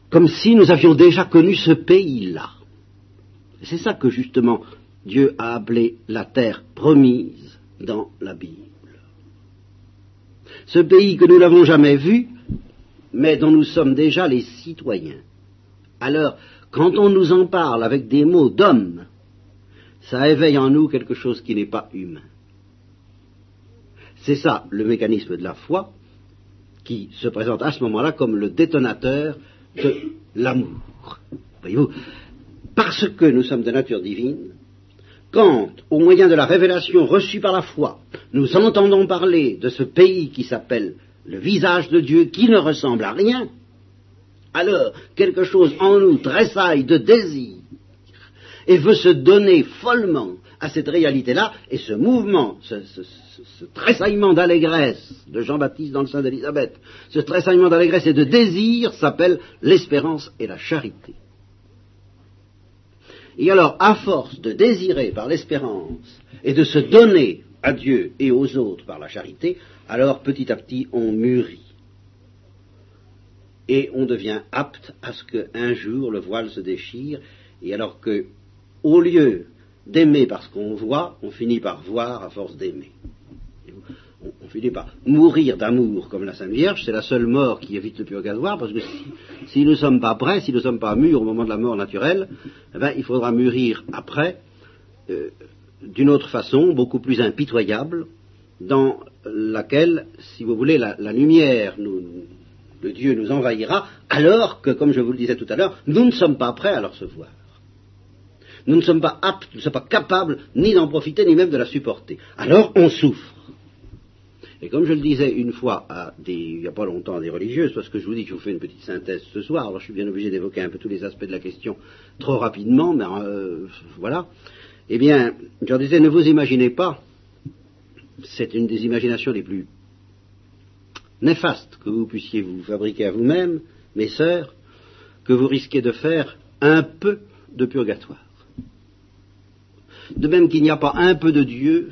comme si nous avions déjà connu ce pays-là. C'est ça que justement Dieu a appelé la terre promise dans la Bible ce pays que nous n'avons jamais vu, mais dont nous sommes déjà les citoyens. Alors, quand on nous en parle avec des mots d'homme, ça éveille en nous quelque chose qui n'est pas humain. C'est ça le mécanisme de la foi qui se présente à ce moment-là comme le détonateur de l'amour. Voyez-vous Parce que nous sommes de nature divine, quand, au moyen de la révélation reçue par la foi, nous entendons parler de ce pays qui s'appelle le visage de Dieu, qui ne ressemble à rien, alors quelque chose en nous tressaille de désir et veut se donner follement à cette réalité-là, et ce mouvement, ce, tressaillement d'allégresse de Jean-Baptiste dans le sein d'Élisabeth, ce tressaillement d'allégresse et de désir s'appelle l'espérance et la charité. Et alors, à force de désirer par l'espérance et de se donner à Dieu et aux autres par la charité, alors petit à petit on mûrit. Et on devient apte à ce qu'un jour le voile se déchire, et alors que, au lieu d'aimer parce qu'on voit, on finit par voir à force d'aimer. Finit par mourir d'amour comme la Sainte Vierge, c'est la seule mort qui évite le purgatoire, parce que si, nous ne sommes pas prêts, si nous ne sommes pas mûrs au moment de la mort naturelle, eh ben, il faudra mûrir après euh, d'une autre façon, beaucoup plus impitoyable, dans laquelle, si vous voulez, la, lumière nous, Dieu nous envahira, alors que, comme je vous le disais tout à l'heure, nous ne sommes pas prêts à le recevoir. Nous ne sommes pas aptes, nous ne sommes pas capables ni d'en profiter, ni même de la supporter. Alors on souffre. Et comme je le disais une fois à des, il n'y a pas longtemps à des religieuses, parce que je vous dis que je vous fais une petite synthèse ce soir, alors je suis bien obligé d'évoquer un peu tous les aspects de la question trop rapidement, mais euh, voilà. Eh bien, je leur disais, ne vous imaginez pas, c'est une des imaginations les plus néfastes que vous puissiez vous fabriquer à vous-même, mes sœurs, que vous risquez de faire un peu de purgatoire. De même qu'il n'y a pas un peu de Dieu,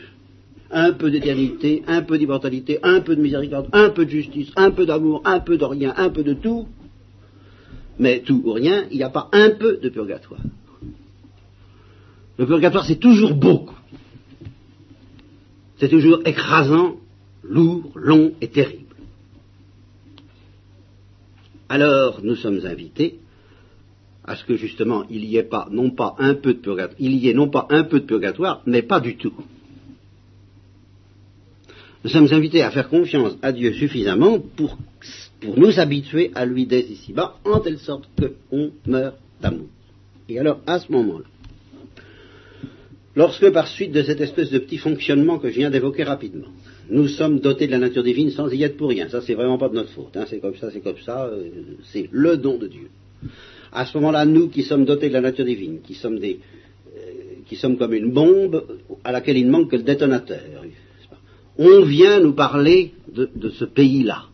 un peu d'éternité, un peu d'immortalité, un peu de miséricorde, un peu de justice, un peu d'amour, un peu de rien, un peu de tout, mais tout ou rien, il n'y a pas un peu de purgatoire. Le purgatoire, c'est toujours beaucoup. C'est toujours écrasant, lourd, long et terrible. Alors, nous sommes invités à ce que justement il y ait pas, non pas un peu de purgatoire, il y ait non pas un peu de purgatoire, mais pas du tout. Nous sommes invités à faire confiance à Dieu suffisamment pour, pour nous habituer à lui dès ici-bas, en telle sorte qu'on meurt d'amour. Et alors, à ce moment-là, lorsque par suite de cette espèce de petit fonctionnement que je viens d'évoquer rapidement, nous sommes dotés de la nature divine sans y être pour rien, ça c'est vraiment pas de notre faute, hein. c'est comme ça, c'est comme ça, euh, c'est le don de Dieu. À ce moment-là, nous qui sommes dotés de la nature divine, qui sommes des, euh, qui sommes comme une bombe à laquelle il ne manque que le détonateur, on vient nous parler de, ce pays-là.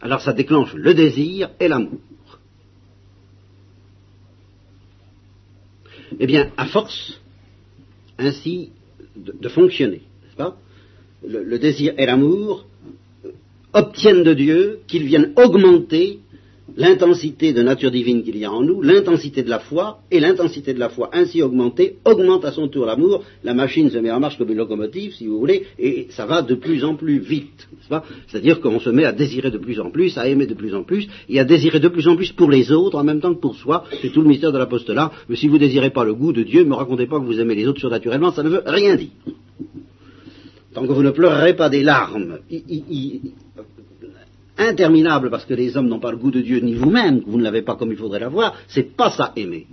Alors ça déclenche le désir et l'amour. Eh bien, à force ainsi de, fonctionner, n'est-ce pas le, désir et l'amour obtiennent de Dieu qu'ils viennent augmenter l'intensité de nature divine qu'il y a en nous, l'intensité de la foi, et l'intensité de la foi ainsi augmentée augmente à son tour l'amour, la machine se met en marche comme une locomotive, si vous voulez, et ça va de plus en plus vite, C'est-à-dire qu'on se met à désirer de plus en plus, à aimer de plus en plus, et à désirer de plus en plus pour les autres en même temps que pour soi, c'est tout le mystère de l'apostolat, mais si vous ne désirez pas le goût de Dieu, ne me racontez pas que vous aimez les autres surnaturellement, ça ne veut rien dire. Tant que vous ne pleurerez pas des larmes, interminable parce que les hommes n'ont pas le goût de Dieu ni vous-même, vous ne l'avez pas comme il faudrait l'avoir, c'est pas ça aimer.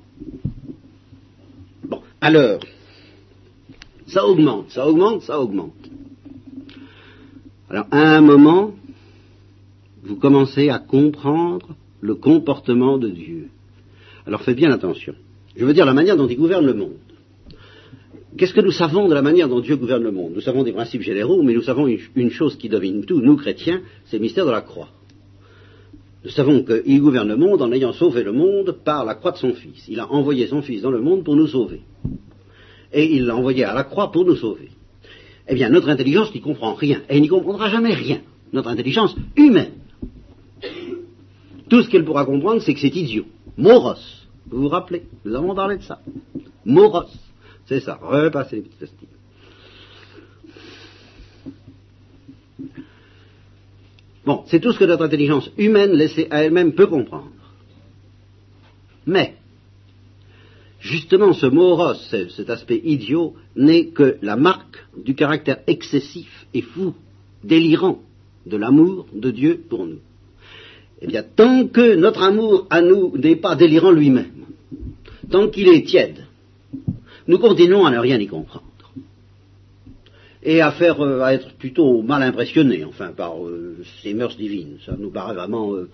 Bon, alors, ça augmente, ça augmente, ça augmente. Alors, à un moment, vous commencez à comprendre le comportement de Dieu. Alors faites bien attention. Je veux dire la manière dont il gouverne le monde. Qu'est-ce que nous savons de la manière dont Dieu gouverne le monde? Nous savons des principes généraux, mais nous savons une, chose qui domine tout, nous chrétiens, c'est le mystère de la croix. Nous savons qu'il gouverne le monde en ayant sauvé le monde par la croix de son Fils. Il a envoyé son Fils dans le monde pour nous sauver. Et il l'a envoyé à la croix pour nous sauver. Eh bien, notre intelligence n'y comprend rien, et n'y comprendra jamais rien. Notre intelligence humaine. Tout ce qu'elle pourra comprendre, c'est que c'est idiot. Moros. Vous vous rappelez? Nous avons parlé de ça. Moros. C'est ça, repasser les petites astuces. Bon, c'est tout ce que notre intelligence humaine laissée à elle-même peut comprendre. Mais, justement, ce moros, cet aspect idiot, n'est que la marque du caractère excessif et fou, délirant de l'amour de Dieu pour nous. Eh bien, tant que notre amour à nous n'est pas délirant lui-même, tant qu'il est tiède, nous continuons à ne rien y comprendre. Et à faire, euh, être plutôt mal impressionnés, enfin, par euh, ces mœurs divines. Ça nous paraît vraiment euh,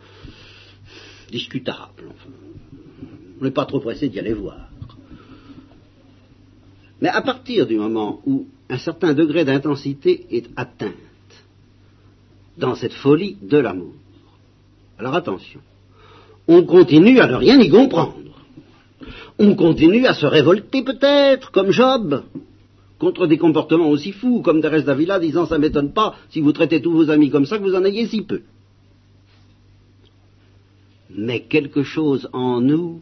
discutable. On n'est pas trop pressé d'y aller voir. Mais à partir du moment où un certain degré d'intensité est atteinte dans cette folie de l'amour. Alors attention, on continue à ne rien y comprendre. On continue à se révolter peut-être, comme Job, contre des comportements aussi fous, comme Thérèse d'Avila disant ça m'étonne pas, si vous traitez tous vos amis comme ça, que vous en ayez si peu. Mais quelque chose en nous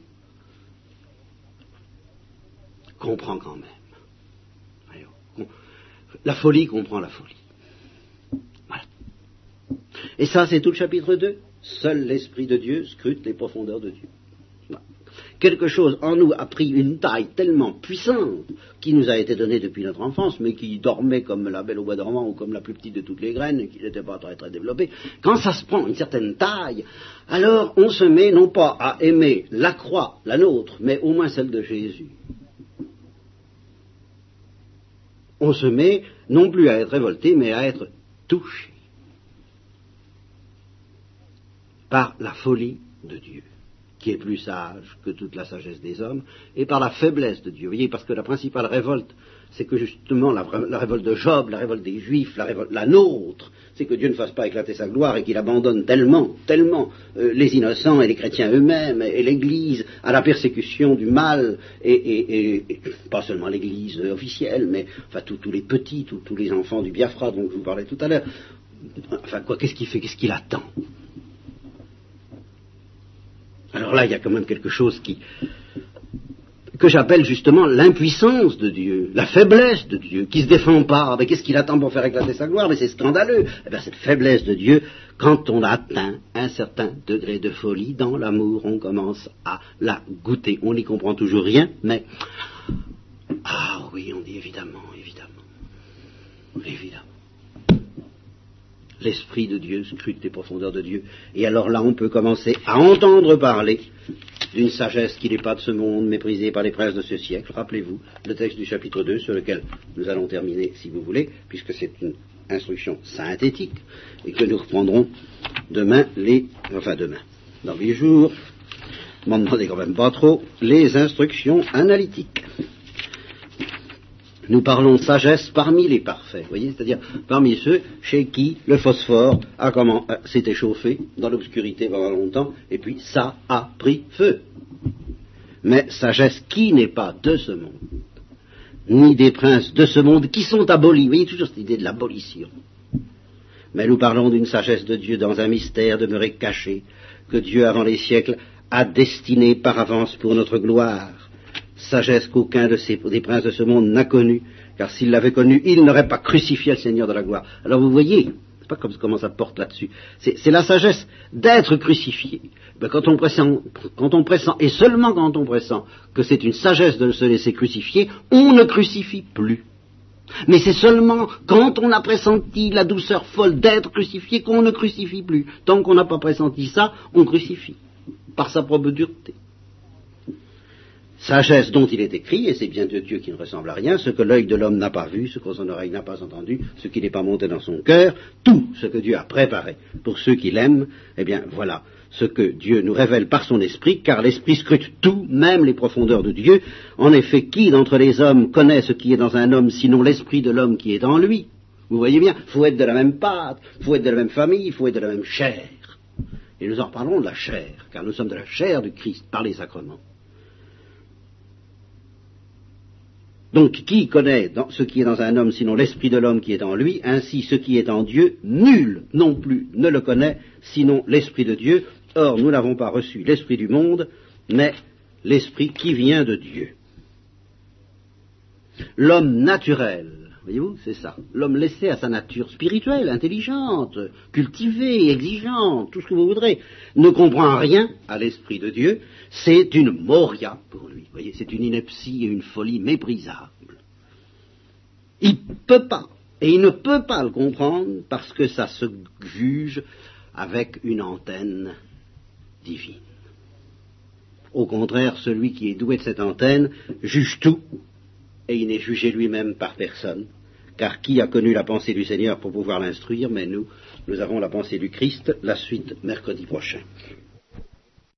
comprend quand même. La folie comprend la folie. Voilà. Et ça, c'est tout le chapitre 2. Seul l'Esprit de Dieu scrute les profondeurs de Dieu. Quelque chose en nous a pris une taille tellement puissante qui nous a été donnée depuis notre enfance, mais qui dormait comme la belle au bois dormant ou comme la plus petite de toutes les graines, qui n'était pas très très développée. Quand ça se prend une certaine taille, alors on se met non pas à aimer la croix, la nôtre, mais au moins celle de Jésus. on se met non plus à être révolté, mais à être touché par la folie de Dieu, qui est plus sage que toute la sagesse des hommes, et par la faiblesse de Dieu. Vous voyez, parce que la principale révolte, c'est que justement la, révolte de Job, la révolte des Juifs, la, révolte, la nôtre, c'est que Dieu ne fasse pas éclater sa gloire et qu'il abandonne tellement, tellement euh, les innocents et les chrétiens eux-mêmes et, l'Église à la persécution du mal, et, pas seulement l'Église officielle, mais enfin tous les petits, tous les enfants du Biafra dont je vous parlais tout à l'heure. Enfin quoi, qu'est-ce qu'il fait, qu'est-ce qu'il attend? Alors là, il y a quand même quelque chose qui, que j'appelle justement l'impuissance de Dieu, la faiblesse de Dieu, qui ne se défend pas. Mais qu'est-ce qu'il attend pour faire éclater sa gloire? Mais c'est scandaleux. Eh bien, cette faiblesse de Dieu, quand on atteint un certain degré de folie dans l'amour, on commence à la goûter. On n'y comprend toujours rien, mais ah oui, on dit évidemment, évidemment, évidemment. L'Esprit de Dieu scrute les profondeurs de Dieu. Et alors là, on peut commencer à entendre parler d'une sagesse qui n'est pas de ce monde, méprisée par les princes de ce siècle. Rappelez-vous le texte du chapitre 2 sur lequel nous allons terminer, si vous voulez, puisque c'est une instruction synthétique et que nous reprendrons demain, les, enfin demain, dans huit jours, m'en demandez quand même pas trop, les instructions analytiques nous parlons sagesse parmi les parfaits, voyez, c'est-à-dire parmi ceux chez qui le phosphore a euh, s'est échauffé dans l'obscurité pendant longtemps, et puis ça a pris feu. Mais sagesse qui n'est pas de ce monde, ni des princes de ce monde qui sont abolis. Vous voyez toujours cette idée de l'abolition. Mais nous parlons d'une sagesse de Dieu dans un mystère demeuré caché, que Dieu avant les siècles a destiné par avance pour notre gloire sagesse qu'aucun des princes de ce monde n'a connue, car s'il l'avait connue, il n'aurait pas crucifié le Seigneur de la gloire. Alors vous voyez, c'est pas comme comment ça porte là-dessus. C'est la sagesse d'être crucifié. Ben, quand on pressent, et seulement quand on pressent que c'est une sagesse de se laisser crucifier, on ne crucifie plus. Mais c'est seulement quand on a pressenti la douceur folle d'être crucifié qu'on ne crucifie plus. Tant qu'on n'a pas pressenti ça, on crucifie, par sa propre dureté sagesse dont il est écrit, et c'est bien de Dieu qui ne ressemble à rien, ce que l'œil de l'homme n'a pas vu, ce que son oreille n'a pas entendu, ce qui n'est pas monté dans son cœur, tout ce que Dieu a préparé pour ceux qui l'aiment, eh bien voilà ce que Dieu nous révèle par son esprit, car l'esprit scrute tout, même les profondeurs de Dieu. En effet, qui d'entre les hommes connaît ce qui est dans un homme, sinon l'esprit de l'homme qui est en lui? Vous voyez bien, faut être de la même pâte, faut être de la même famille, il faut être de la même chair. Et nous en reparlerons de la chair, car nous sommes de la chair du Christ par les sacrements. Donc qui connaît ce qui est dans un homme sinon l'esprit de l'homme qui est en lui, ainsi ce qui est en Dieu, nul non plus ne le connaît sinon l'esprit de Dieu. Or nous n'avons pas reçu l'esprit du monde, mais l'esprit qui vient de Dieu. L'homme naturel Voyez-vous, c'est ça. L'homme laissé à sa nature spirituelle, intelligente, cultivée, exigeante, tout ce que vous voudrez, ne comprend rien à l'Esprit de Dieu. C'est une moria pour lui. C'est une ineptie et une folie méprisable. Il ne peut pas, et il ne peut pas le comprendre parce que ça se juge avec une antenne divine. Au contraire, celui qui est doué de cette antenne juge tout et il n'est jugé lui-même par personne. Car qui a connu la pensée du Seigneur pour pouvoir l'instruire? Mais nous, nous avons la pensée du Christ, la suite mercredi prochain.